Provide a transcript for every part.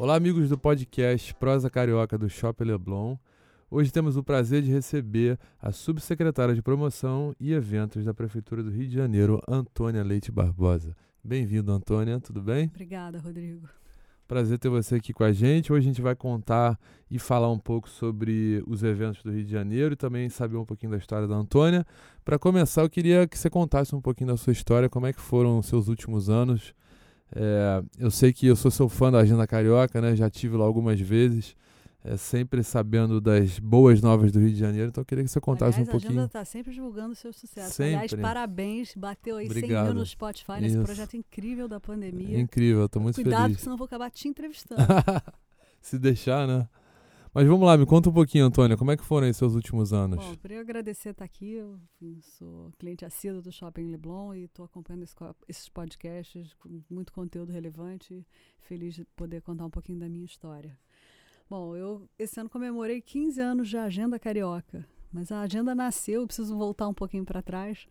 Olá, amigos do podcast Prosa Carioca do Shopping Leblon. Hoje temos o prazer de receber a subsecretária de Promoção e Eventos da Prefeitura do Rio de Janeiro, Antônia Leite Barbosa. Bem-vindo, Antônia, tudo bem? Obrigada, Rodrigo. Prazer ter você aqui com a gente. Hoje a gente vai contar e falar um pouco sobre os eventos do Rio de Janeiro e também saber um pouquinho da história da Antônia. Para começar, eu queria que você contasse um pouquinho da sua história, como é que foram os seus últimos anos. É, eu sei que eu sou seu fã da Agenda Carioca, né? Já tive lá algumas vezes é, sempre sabendo das boas novas do Rio de Janeiro, então eu queria que você contasse Aliás, um pouquinho. A Agenda está sempre divulgando o seu sucesso. Sempre. Aliás, parabéns, bateu aí Obrigado. 100 mil no Spotify Isso. nesse projeto incrível da pandemia. É incrível, estou muito Cuidado, feliz. porque senão eu vou acabar te entrevistando. Se deixar, né? Mas vamos lá, me conta um pouquinho, Antônia, como é que foram aí seus últimos anos? Bom, queria agradecer estar aqui. Eu sou cliente assíduo do Shopping Leblon e estou acompanhando esse co- esses podcasts com muito conteúdo relevante. Feliz de poder contar um pouquinho da minha história. Bom, eu esse ano comemorei 15 anos de Agenda Carioca, mas a agenda nasceu, eu preciso voltar um pouquinho para trás,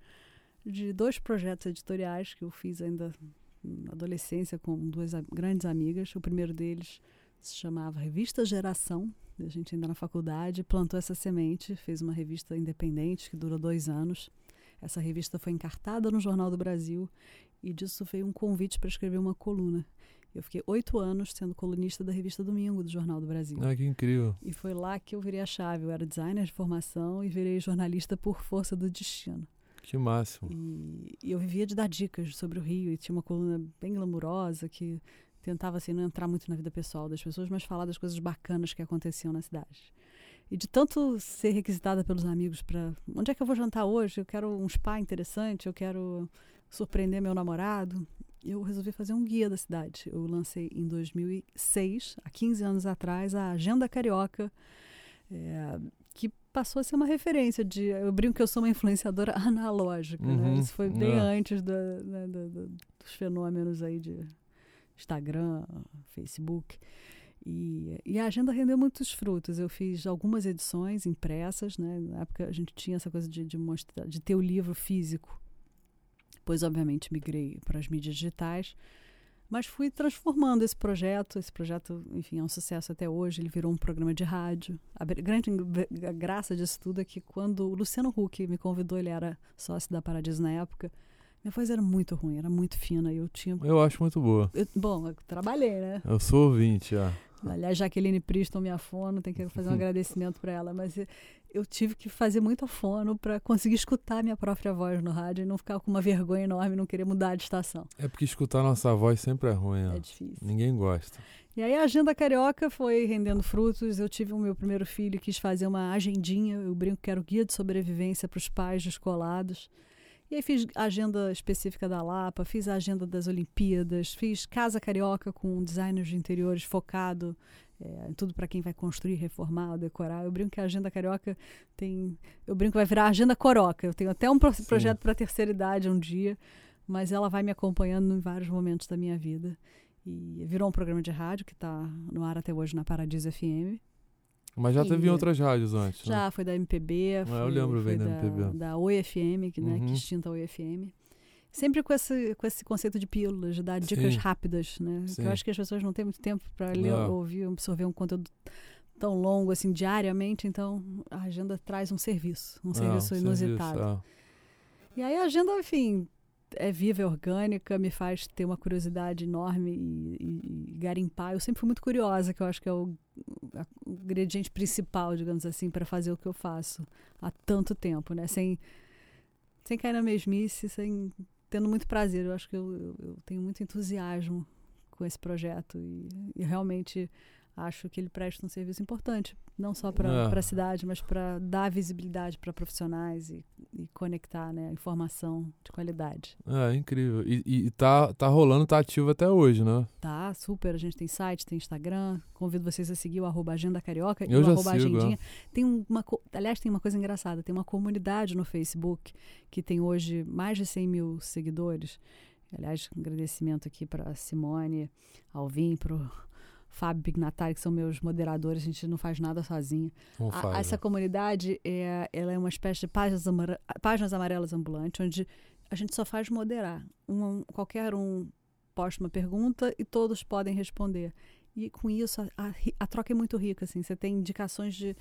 de dois projetos editoriais que eu fiz ainda na adolescência com duas grandes amigas. O primeiro deles se chamava Revista Geração, a gente ainda na faculdade plantou essa semente, fez uma revista independente que durou dois anos. Essa revista foi encartada no Jornal do Brasil e disso veio um convite para escrever uma coluna. Eu fiquei oito anos sendo colunista da revista Domingo do Jornal do Brasil. Ah, que incrível. E foi lá que eu virei a chave. Eu era designer de formação e virei jornalista por força do destino. Que máximo. E, e eu vivia de dar dicas sobre o Rio e tinha uma coluna bem glamurosa que tentava assim não entrar muito na vida pessoal das pessoas, mas falar das coisas bacanas que aconteciam na cidade. E de tanto ser requisitada pelos amigos para onde é que eu vou jantar hoje? Eu quero um spa interessante, eu quero surpreender meu namorado. Eu resolvi fazer um guia da cidade. Eu lancei em 2006, há 15 anos atrás, a Agenda Carioca, é, que passou a ser uma referência de. Eu brinco que eu sou uma influenciadora analógica, né? Uhum, Isso foi bem é. antes da- né, da- da- dos fenômenos aí de Instagram, Facebook. E, e a agenda rendeu muitos frutos. Eu fiz algumas edições impressas, né? Na época a gente tinha essa coisa de, de, mostrar, de ter o livro físico. Depois, obviamente, migrei para as mídias digitais. Mas fui transformando esse projeto. Esse projeto, enfim, é um sucesso até hoje. Ele virou um programa de rádio. A grande graça disso tudo é que quando o Luciano Huck me convidou, ele era sócio da Paradiso na época, minha voz era muito ruim, era muito fina. Eu tinha. Eu acho muito boa. eu- bom, eu trabalhei, né? Eu sou ouvinte, ó. Aliás, Jaqueline Priston, minha fono, tem que fazer um agradecimento para ela, mas eu tive que fazer muito fono para conseguir escutar minha própria voz no rádio e não ficar com uma vergonha enorme não querer mudar de estação. É porque escutar nossa voz sempre é ruim, ó. É difícil. Ninguém gosta. E aí a agenda carioca foi rendendo frutos. Eu tive o meu primeiro filho, quis fazer uma agendinha. Eu brinco que era o guia de sobrevivência para os pais descolados. E aí fiz a agenda específica da Lapa, fiz a agenda das Olimpíadas, fiz Casa Carioca com designers de interiores focado é, em tudo para quem vai construir, reformar, decorar. Eu brinco que a agenda carioca tem. Eu brinco que vai virar a agenda coroca. Eu tenho até um pro- Sim. projeto para terceira idade um dia, mas ela vai me acompanhando em vários momentos da minha vida. E virou um programa de rádio que está no ar até hoje na Paradiso FM. Mas já teve em outras rádios antes, né? Já foi da MPB, eu foi, lembro foi bem da da, MPB. da OIFM, que, né, Uhum. que extinta a OIFM. Sempre com esse, com esse conceito de pílulas, de dar dicas Sim. rápidas, né? Que eu acho que as pessoas não têm muito tempo para ler, Não. ouvir, absorver um conteúdo tão longo assim diariamente, então a agenda traz um serviço, um serviço inusitado. serviço, E aí a agenda, enfim, é viva, é orgânica, me faz ter uma curiosidade enorme e, e- e garimpar. Eu sempre fui muito curiosa, que eu acho que é o, a- o ingrediente principal, digamos assim, para fazer o que eu faço há tanto tempo, né? Sem, sem cair na mesmice, sem tendo muito prazer. Eu acho que eu, eu- eu tenho muito entusiasmo com esse projeto e, e realmente acho que ele presta um serviço importante, não só para É. a cidade, mas para dar visibilidade para profissionais e, e conectar né, informação de qualidade. É, incrível. E, e, e tá, tá rolando, tá ativo até hoje, né? Tá, super. A gente tem site, tem Instagram. Convido vocês a seguir o arroba Agenda Carioca e Eu o já arroba sigo, é. Agendinha. Tem uma, aliás, tem uma coisa engraçada. Tem uma comunidade no Facebook que tem hoje mais de 100 mil seguidores. Aliás, um agradecimento aqui para Simone, Alvim, para o Fábio Pignatari, que são meus moderadores. A gente não faz nada sozinho. Como A- faz? né? essa comunidade é, ela é uma espécie de páginas, amara- páginas amarelas ambulantes, onde a gente só faz moderar. Um, qualquer um posta uma pergunta e todos podem responder. E com isso a, a a troca é muito rica. Assim. Você tem indicações de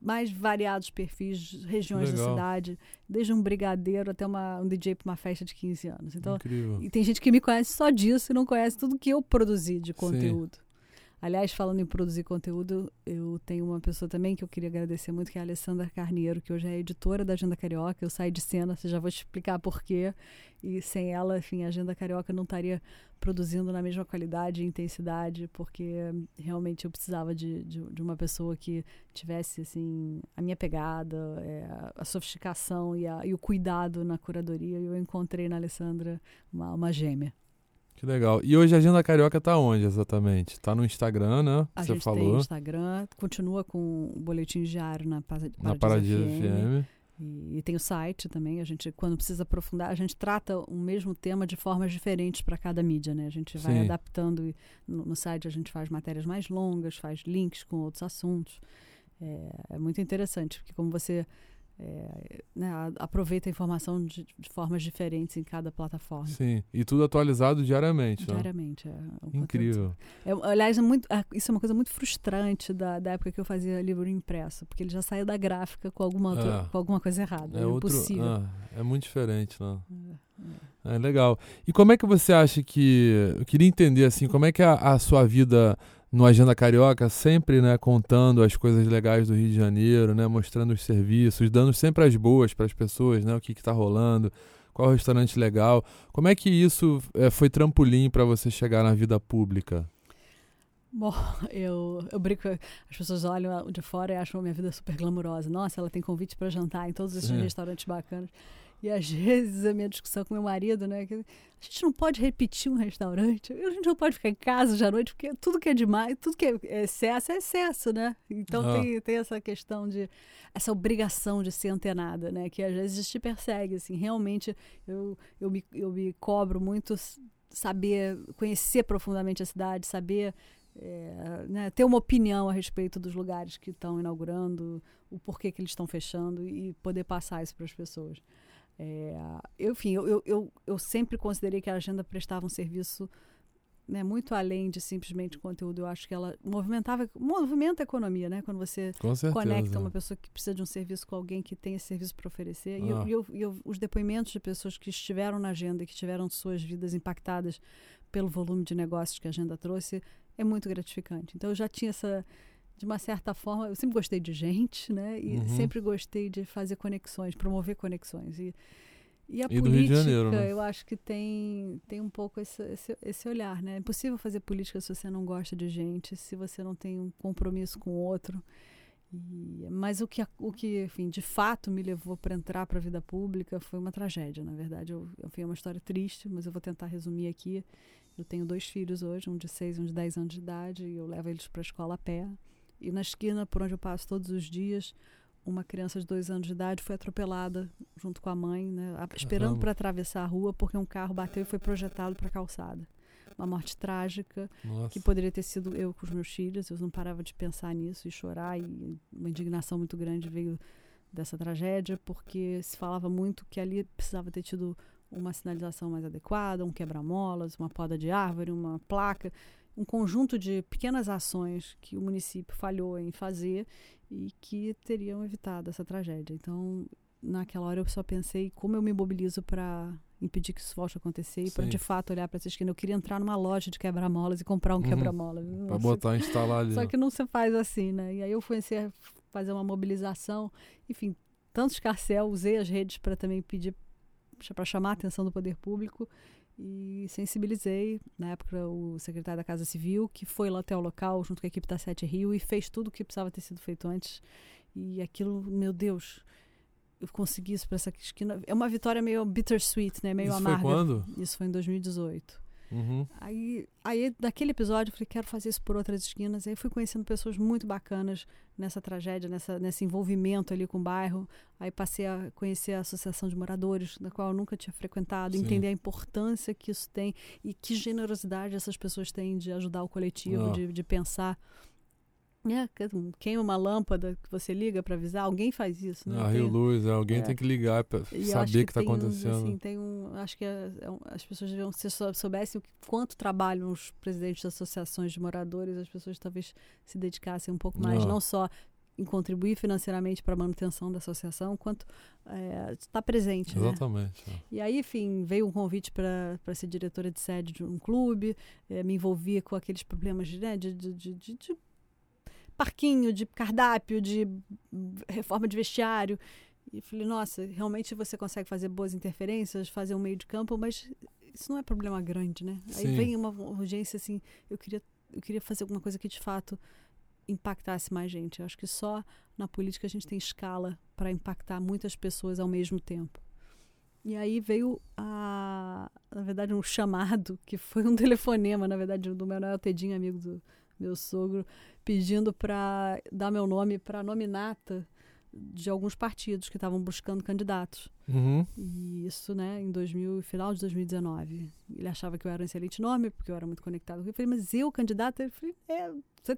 mais variados perfis, regiões da Legal. cidade, desde um brigadeiro até uma, um DJ para uma festa de 15 anos. Então, Incrível. e tem gente que me conhece só disso e não conhece tudo que eu produzi de Sim. Aliás, falando em produzir conteúdo, eu tenho uma pessoa também que eu queria agradecer muito, que é a Alessandra Carneiro, que hoje é editora da Agenda Carioca. Eu saí de cena, já vou te explicar por quê. E sem ela, enfim, a Agenda Carioca não estaria produzindo na mesma qualidade e intensidade, porque realmente eu precisava de, de, de uma pessoa que tivesse, assim, a minha pegada, é, a sofisticação e, a- e o cuidado na curadoria. E eu encontrei na Alessandra uma, uma gêmea. Que legal. E hoje a Agenda Carioca tá onde exatamente? Tá no Instagram, né? A Você gente tem falou. Instagram, continua com o boletim diário na Paradiso, Na Paradiso FM. E, e tem o site também. A gente, quando precisa aprofundar, a gente trata o mesmo tema de formas diferentes para cada mídia, né? A gente vai Sim. adaptando. No, no site a gente faz matérias mais longas, faz links com outros assuntos. É, é muito interessante, porque como você é, né, aproveita a informação de, de formas diferentes em cada plataforma. Sim. E tudo atualizado diariamente, né? Diariamente. É, um conteúdo Incrível. é, aliás, é muito, é, isso é uma coisa muito frustrante da, da época que eu fazia livro impresso, porque ele já saía da gráfica com alguma, outra- É. com alguma coisa errada. É É, outro. impossível. ah, é muito diferente, né? É, é. É legal. E como é que você acha que. Eu queria entender, assim, como é que a, a sua vida no Agenda Carioca, sempre, né, contando as coisas legais do Rio de Janeiro, né, mostrando os serviços, dando sempre as boas para as pessoas, né, o que está rolando, qual é o restaurante legal. Como é que isso eh, foi trampolim para você chegar na vida pública? Bom, eu, eu brinco, as pessoas olham de fora e acham a minha vida super glamurosa. Nossa, ela tem convite para jantar em todos esses É. restaurantes bacanas. E às vezes a minha discussão com meu marido, né? Que a gente não pode repetir um restaurante, a gente não pode ficar em casa de à noite, porque tudo que é demais, tudo que é excesso é excesso, né? Então Ah. tem, tem essa questão de, essa obrigação de ser antenada, né? Que às vezes te persegue, assim. Realmente eu, eu, me, eu me cobro muito saber, conhecer profundamente a cidade, saber é, né, ter uma opinião a respeito dos lugares que estão inaugurando, o porquê que eles estão fechando e poder passar isso para as pessoas. É, eu, enfim, eu, eu, eu, sempre considerei que a agenda prestava um serviço né, muito além de simplesmente conteúdo. Eu acho que ela movimentava, movimenta a economia, né? Quando você conecta uma pessoa que precisa de um serviço com alguém que tem esse serviço para oferecer. E, eu- Ah. e eu, e os depoimentos de pessoas que estiveram na agenda e que tiveram suas vidas impactadas pelo volume de negócios que a agenda trouxe é muito gratificante. Então eu já tinha essa, de uma certa forma, eu sempre gostei de gente, né? E Uhum. sempre gostei de fazer conexões, promover conexões. E, e a E do Rio de política, Janeiro, né? eu acho que tem, tem um pouco esse, esse, esse olhar, né? É impossível fazer política se você não gosta de gente, se você não tem um compromisso com o outro. E- mas o que, o que, enfim, de fato me levou para entrar para a vida pública foi uma tragédia, na verdade. Eu, enfim, é uma história triste, mas eu vou tentar resumir aqui. Eu tenho dois filhos hoje, um de 6 e um de 10 anos de idade, e eu levo eles para a escola a pé. E na esquina, por onde eu passo todos os dias, uma criança de dois anos de idade foi atropelada junto com a mãe, né, a- esperando para atravessar a rua, porque um carro bateu e foi projetado para a calçada. Uma morte trágica, Nossa. que poderia ter sido eu com os meus filhos. Eu não parava de pensar nisso e chorar. E uma indignação muito grande veio dessa tragédia, porque se falava muito que ali precisava ter tido uma sinalização mais adequada, um quebra-molas, uma poda de árvore, uma placa, um conjunto de pequenas ações que o município falhou em fazer e que teriam evitado essa tragédia. Então, naquela hora eu só pensei como eu me mobilizo para impedir que isso volte a acontecer e para de fato olhar para essa esquina. Eu queria entrar numa loja de quebra-molas e comprar um Uhum. quebra-molas. Pra Nossa, botar, instalar ali. Só né? que não se faz assim, né? E aí eu comecei a fazer uma mobilização, enfim, tanto escarcel, usei as redes para também pedir para chamar a atenção do poder público e sensibilizei, na época, o secretário da Casa Civil, que foi lá até o local, junto com a equipe da Sete Rio, e fez tudo o que precisava ter sido feito antes. E aquilo, meu Deus, eu consegui isso para essa esquina. É uma vitória meio bittersweet, né? Meio Isso amarga. foi quando? Isso foi em 2018. Uhum. Aí, aí, daquele episódio, eu falei, quero fazer isso por outras esquinas. Aí fui conhecendo pessoas muito bacanas nessa tragédia, nessa, nesse envolvimento ali com o bairro. Aí passei a conhecer a Associação de Moradores, da qual eu nunca tinha frequentado, Sim. entender a importância que isso tem e que generosidade essas pessoas têm de ajudar o coletivo, Ah. de, de pensar. É, que- queima uma lâmpada que você liga para avisar, alguém faz isso, né? Ah, Tem- Rio Luz, é, alguém é. tem que ligar acho saber o que tá tem um, acontecendo. assim, tem um, acho que é- é um- as pessoas deviam, se sou- soubessem o que- quanto trabalham os presidentes de associações de moradores, as pessoas talvez se dedicassem um pouco mais, Ah. não só em contribuir financeiramente para a manutenção da associação, quanto é, estar presente. Né? Exatamente. é. E aí, enfim, veio um convite para ser diretora de sede de um clube, eh, me envolvi com aqueles problemas de, né, de, de, de- de- de parquinho, de cardápio, de reforma de vestiário. E falei, nossa, realmente você consegue fazer boas interferências, fazer um meio de campo, mas isso não é problema grande, né? Aí Sim. vem uma urgência assim, eu queria, eu queria fazer alguma coisa que de fato impactasse mais gente. Eu acho que só na política a gente tem escala para impactar muitas pessoas ao mesmo tempo. E aí veio a, na verdade, um chamado, que foi um telefonema, na verdade, do Manuel Tedinho, amigo do meu sogro, pedindo para dar meu nome para nominata de alguns partidos que estavam buscando candidatos. Uhum. E isso, né, em 2000, final de 2019. Ele achava que eu era um excelente nome, porque eu era muito conectado. Eu falei, mas eu, candidato? Ele falou, é, você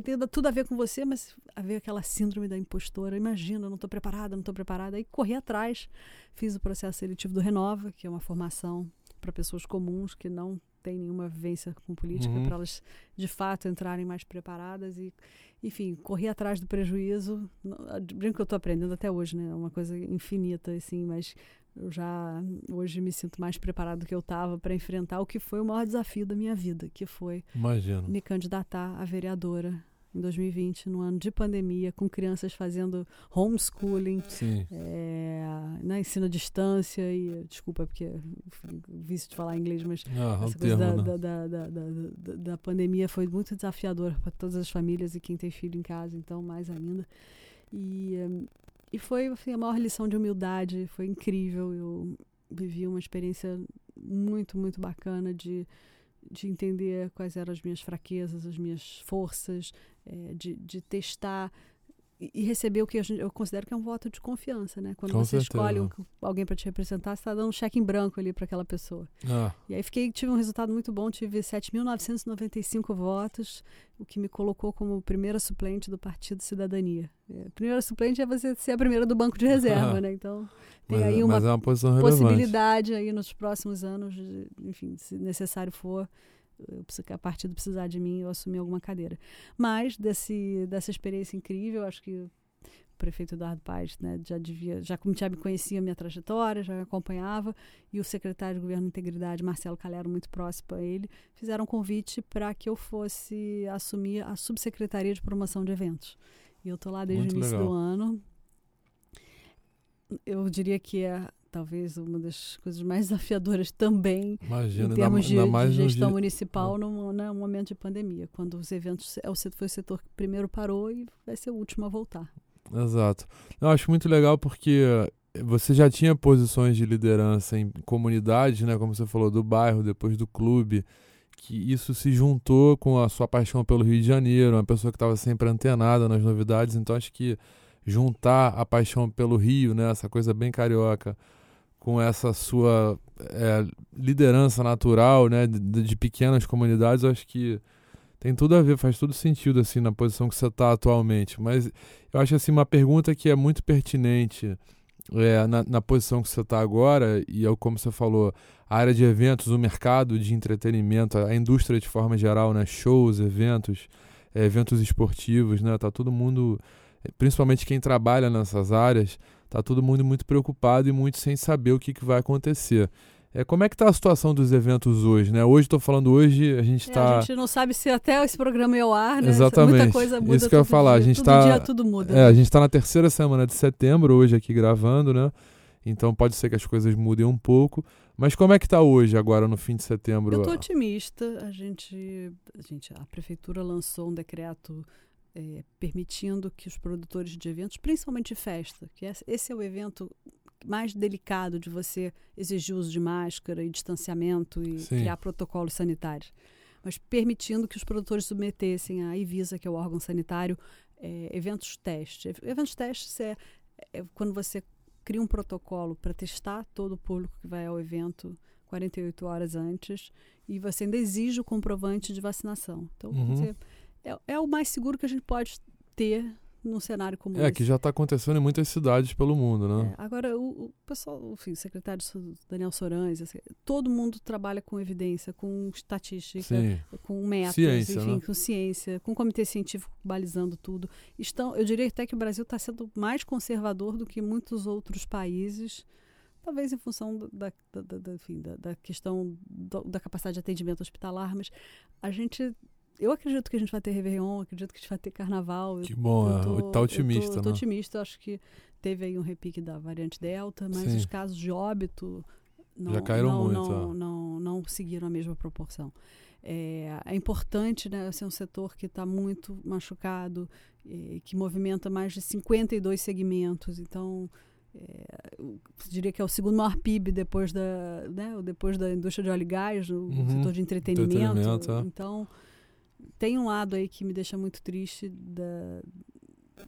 tem tudo a ver com você, mas a ver aquela síndrome da impostora. Imagina, não estou preparada, não estou preparada. Aí corri atrás, fiz o processo seletivo do Renova, que é uma formação para pessoas comuns que não têm nenhuma vivência com política, Uhum. para elas de fato entrarem mais preparadas e enfim, corri atrás do prejuízo. Brinco que eu estou aprendendo até hoje, né? É uma coisa infinita, assim, mas eu já hoje me sinto mais preparado do que eu estava para enfrentar o que foi o maior desafio da minha vida, que foi Imagino. me candidatar a vereadora em 2020, no ano de pandemia, com crianças fazendo homeschooling, é, né, ensino à distância e desculpa porque vício de falar inglês, mas Ah, essa coisa termo, da, né? da, da, da, da, pandemia foi muito desafiadora para todas as famílias e quem tem filho em casa, então mais ainda. E, e foi assim, a maior lição de humildade, foi incrível. Eu vivi uma experiência muito, muito bacana de, de entender quais eram as minhas fraquezas, as minhas forças, eh, de, de testar e receber o que eu considero que é um voto de confiança, né? Quando Com você certeza. escolhe um- alguém para te representar, você está dando um cheque em branco ali para aquela pessoa. Ah, E aí fiquei, tive um resultado muito bom, tive 7.995 votos, o que me colocou como primeira suplente do Partido Cidadania. É, primeira suplente é você ser a primeira do banco de reserva, né? Então tem mas, aí uma é uma posição relevante. possibilidade aí nos próximos anos, de, enfim, se necessário for, a partido precisar de mim, eu assumir alguma cadeira. Mas desse, dessa experiência incrível, acho que o prefeito Eduardo Paes né, já devia, já, já me conhecia a minha trajetória, já me acompanhava, e o secretário de Governo e Integridade, Marcelo Calero, muito próximo a ele, fizeram um convite para que eu fosse assumir a subsecretaria de promoção de eventos. E eu estou lá desde Muito o início legal. do ano. Eu diria que é talvez uma das coisas mais desafiadoras também Imagina, em termos de, ainda de mais no gestão dia- municipal num, né, momento de pandemia, quando os eventos é o setor, foi o setor que primeiro parou e vai ser o último a voltar. Exato. Eu acho muito legal porque você já tinha posições de liderança em comunidades, né, como você falou, do bairro, depois do clube, que isso se juntou com a sua paixão pelo Rio de Janeiro, uma pessoa que estava sempre antenada nas novidades, então acho que juntar a paixão pelo Rio, né, essa coisa bem carioca, com essa sua é, liderança natural, né, de, de pequenas comunidades, eu acho que tem tudo a ver, faz todo sentido assim na posição que você está atualmente. Mas eu acho assim uma pergunta que é muito pertinente é, na, na posição que você está agora e é como você falou, a área de eventos, o mercado de entretenimento, a indústria de forma geral, né, shows, eventos, é, eventos esportivos, né, tá todo mundo, principalmente quem trabalha nessas áreas, tá todo mundo muito preocupado e muito sem saber o que, que vai acontecer. É, como é que tá a situação dos eventos hoje, né? Hoje, estou falando hoje, a gente É, está... a gente não sabe se até esse programa ia ao ar, né? Exatamente. Muita coisa muda Isso que eu ia falar, a dia. gente todo tá- dia tudo muda. É, a gente está na terceira semana de setembro, hoje aqui gravando, né? Então pode ser que as coisas mudem um pouco. Mas como é que está hoje, agora no fim de setembro? Eu estou otimista. A gente, a gente, a prefeitura lançou um decreto é, permitindo que os produtores de eventos, principalmente de festa, que esse é o evento mais delicado de você exigir uso de máscara e distanciamento e Sim. criar protocolos sanitários, mas permitindo que os produtores submetessem à Ivisa, que é o órgão sanitário, é, eventos testes. Eventos testes é, é quando você cria um protocolo para testar todo o público que vai ao evento 48 horas antes e você ainda exige o comprovante de vacinação. Então, uhum. você, é, é o mais seguro que a gente pode ter num cenário como é, esse. que já está acontecendo em muitas cidades pelo mundo, né? É, agora, o, o, pessoal, enfim, o secretário Daniel Sorães, assim, todo mundo trabalha com evidência, com estatística, Sim. com métodos, ciência, enfim, né? com ciência, com comitê científico balizando tudo. Estão, eu diria até que o Brasil está sendo mais conservador do que muitos outros países talvez em função da, da, da, da, enfim, da questão da capacidade de atendimento hospitalar, mas a gente eu acredito que a gente vai ter Réveillon, acredito que a gente vai ter Carnaval. Que bom, eu tô, tá otimista, eu tô, né? tô otimista, acho que teve aí um repique da variante Delta, mas Sim. os casos de óbito não, Já caíram não, muito. Não, não, não, seguiram a mesma proporção. É, é importante, né, ser um setor que está muito machucado, que movimenta mais de 52 segmentos, então... É, eu diria que é o segundo maior PIB depois da, né, depois da indústria de óleo e gás, no uhum. setor de entretenimento. entretenimento é. Então, tem um lado aí que me deixa muito triste da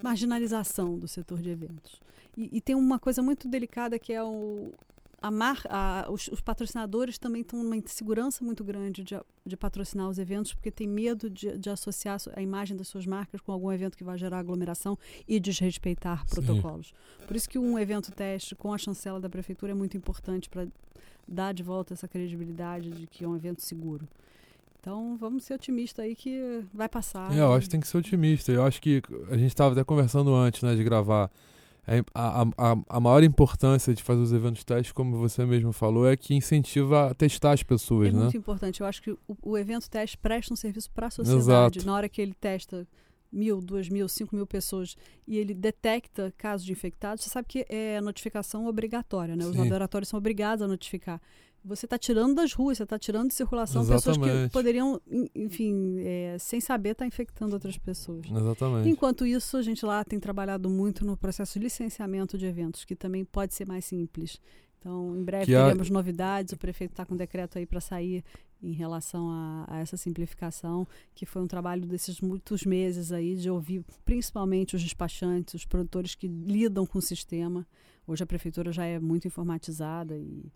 marginalização do setor de eventos. E, e tem uma coisa muito delicada que é o, a mar, a, os, os, patrocinadores também estão numa insegurança muito grande de, de patrocinar os eventos, porque tem medo de, de, associar a imagem das suas marcas com algum evento que vai gerar aglomeração e desrespeitar Sim. protocolos. Por isso que um evento teste com a chancela da prefeitura é muito importante para dar de volta essa credibilidade de que é um evento seguro. Então vamos ser otimistas aí que vai passar. É, eu acho que tem que ser otimista. Eu acho que a gente estava até conversando antes né, de gravar. É, a, a, a maior importância de fazer os eventos testes, como você mesmo falou, é que incentiva a testar as pessoas. É né? muito importante. Eu acho que o, o evento teste presta um serviço para a sociedade. Exato. Na hora que ele testa mil, duas mil, cinco mil pessoas e ele detecta casos de infectados, você sabe que é notificação obrigatória, né? Os laboratórios são obrigados a notificar você está tirando das ruas, você está tirando de circulação Exatamente. pessoas que poderiam, enfim, é, sem saber, estar tá infectando outras pessoas. Exatamente. Enquanto isso, a gente lá tem trabalhado muito no processo de licenciamento de eventos, que também pode ser mais simples. Então, em breve que teremos a... novidades. O prefeito está com um decreto aí para sair em relação a, a, essa simplificação, que foi um trabalho desses muitos meses aí de ouvir principalmente os despachantes, os produtores que lidam com o sistema. Hoje a prefeitura já é muito informatizada e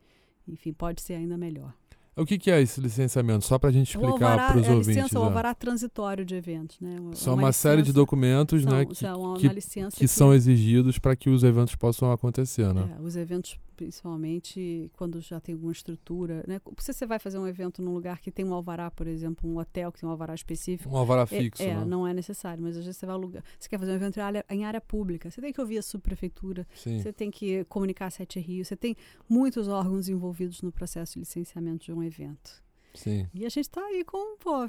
enfim, pode ser ainda melhor. O que, que é esse licenciamento? Só para a gente explicar para os é ouvintes. Licença, o alvará transitório de eventos. Né? São uma, uma série de documentos são, né, que, são que, que, que, são exigidos para que os eventos possam acontecer. Né? É, os eventos principalmente quando já tem alguma estrutura. Né? Se você vai fazer um evento num lugar que tem um alvará, por exemplo, um hotel que tem um alvará específico. Um alvará é, fixo. É, né? não é necessário, mas às vezes você vai alugar. Você quer fazer um evento em área, em área pública, você tem que ouvir a subprefeitura, Sim. você tem que comunicar a Sete Rio, você tem muitos órgãos envolvidos no processo de licenciamento de um evento. Sim. E a gente está aí com, pô,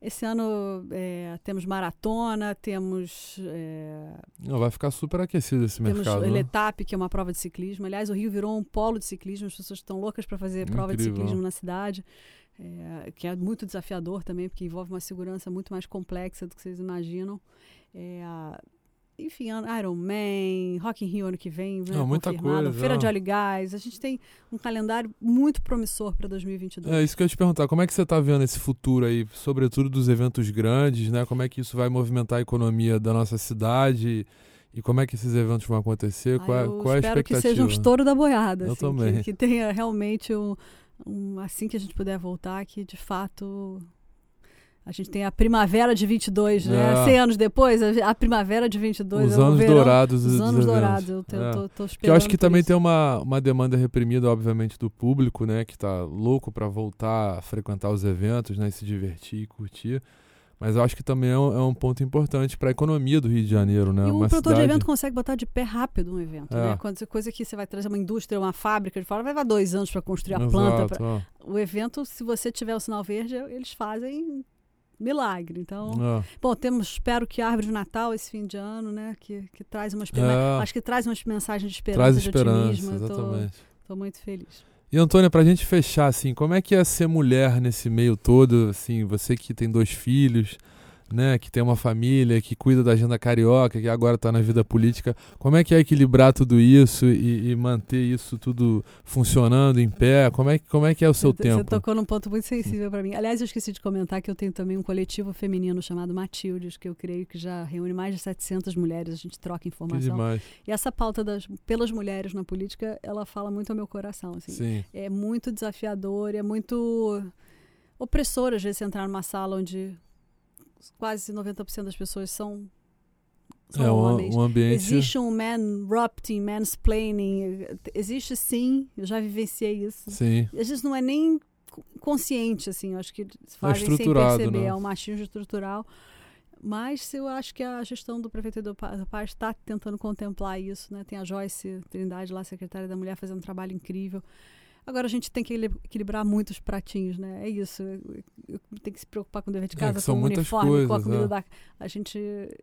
esse ano é, temos maratona, temos. É, Não, vai ficar super aquecido esse temos mercado. Temos né? Letap, que é uma prova de ciclismo. Aliás, o Rio virou um polo de ciclismo, as pessoas estão loucas para fazer Incrível. prova de ciclismo na cidade. É, que é muito desafiador também, porque envolve uma segurança muito mais complexa do que vocês imaginam. É, enfim, Iron Man, Rock in Rio ano que vem, né, Não, muita coisa. Feira de Óleo e Gás. A gente tem um calendário muito promissor para 2022. É isso que eu ia te perguntar. Como é que você está vendo esse futuro aí, sobretudo dos eventos grandes, né? Como é que isso vai movimentar a economia da nossa cidade? E como é que esses eventos vão acontecer? Ah, qual, eu qual é a espero expectativa? que seja um estouro da boiada. Eu assim, também. Que, que tenha realmente um, um, assim que a gente puder voltar, que de fato a gente tem a primavera de 22, É. né? 100 anos depois, a, primavera de 22 Os é anos verão, dourados Os anos dourados, eu, te, É. tô, tô esperando Que eu acho que também isso. tem uma, uma demanda reprimida, obviamente, do público, né? Que tá louco para voltar a frequentar os eventos, né? Se divertir e curtir. Mas eu acho que também é um, é um ponto importante para a economia do Rio de Janeiro, né? E o uma produtor cidade... de evento consegue botar de pé rápido um evento, É. né? Quando, coisa que você vai trazer uma indústria, uma fábrica de fora, vai levar dois anos para construir a Exato, planta. pra- ó. O evento, se você tiver o sinal verde, eles fazem milagre. Então, Ah, bom, temos, espero que a árvore de Natal esse fim de ano, né, que, que traz umas É. acho que traz umas mensagens de traz esperança, de esperança, otimismo. Exatamente. Tô, muito feliz. E Antônia, pra gente fechar, assim, como é que é ser mulher nesse meio todo, assim, você que tem dois filhos, né, que tem uma família, que cuida da agenda carioca, que agora tá na vida política, como é que é equilibrar tudo isso e, e manter isso tudo funcionando em pé? Como é, que- como é que é o seu Você- tempo? Você tocou num ponto muito sensível para mim. Aliás, eu esqueci de comentar que eu tenho também um coletivo feminino chamado Matildes, que eu creio que já reúne mais de 700 mulheres. A gente troca Que informação. demais. E essa pauta das, pelas mulheres na política, ela fala muito ao meu coração. Assim. Sim, É muito desafiador, é muito opressor, às vezes, entrar numa sala onde quase 90% das pessoas são, são é um, homens. um ambiente... Existe um man-rupting, mansplaining. Existe sim, eu já vivenciei isso. Sim, Às vezes não é nem co- consciente, assim, eu acho que fazem sem estruturado, perceber, né? é um machismo estrutural. Mas eu acho que a gestão do prefeito do Paz está tentando contemplar isso, né? Tem a Joyce Trindade lá, secretária da Mulher, fazendo um trabalho incrível. Agora a gente tem que equili- equilibrar muito os pratinhos, né? É isso. Tenho que se preocupar com o dever de É, casa, são com o uniforme, com a coisas, comida é. da. A gente.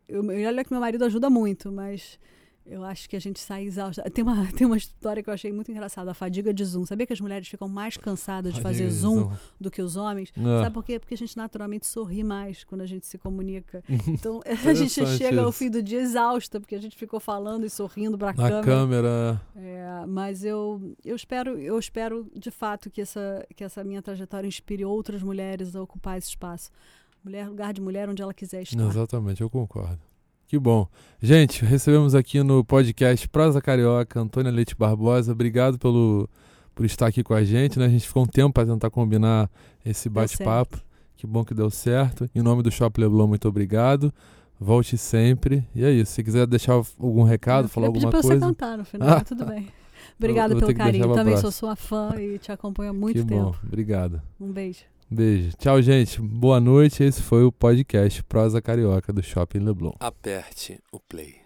Eu, eu olha que meu marido ajuda muito, mas eu acho que a gente sai exausta. Tem uma, tem uma história que eu achei muito engraçada, a fadiga de Zoom. Sabia que as mulheres ficam mais cansadas de fazer Zoom do que os homens? É. Sabe por quê? Porque a gente naturalmente sorri mais quando a gente se comunica. Então a gente chega ao fim do dia exausta, porque a gente ficou falando e sorrindo pra Na câmera. câmera. É, mas eu, eu espero, eu espero de fato que essa, que essa minha trajetória inspire outras mulheres a ocupar esse espaço. Mulher, lugar de mulher onde ela quiser estar. Exatamente, eu concordo. Que bom. Gente, recebemos aqui no podcast Prosa Carioca Antônia Leite Barbosa. Obrigado pelo, por estar aqui com a gente. Né? A gente ficou um tempo para tentar combinar esse bate-papo. Que bom que deu certo. Em nome do Shop Leblon, muito obrigado. Volte sempre. E é isso. Se quiser deixar algum recado, Eu falar alguma pra coisa. você cantar no final, Ah. tudo bem. Obrigada pelo carinho. Também sou sua fã e te acompanho há muito que tempo. bom. Obrigado. Um beijo. Beijo. Tchau, gente. Boa noite. Esse foi o podcast Prosa Carioca do Shopping Leblon. Aperte o play.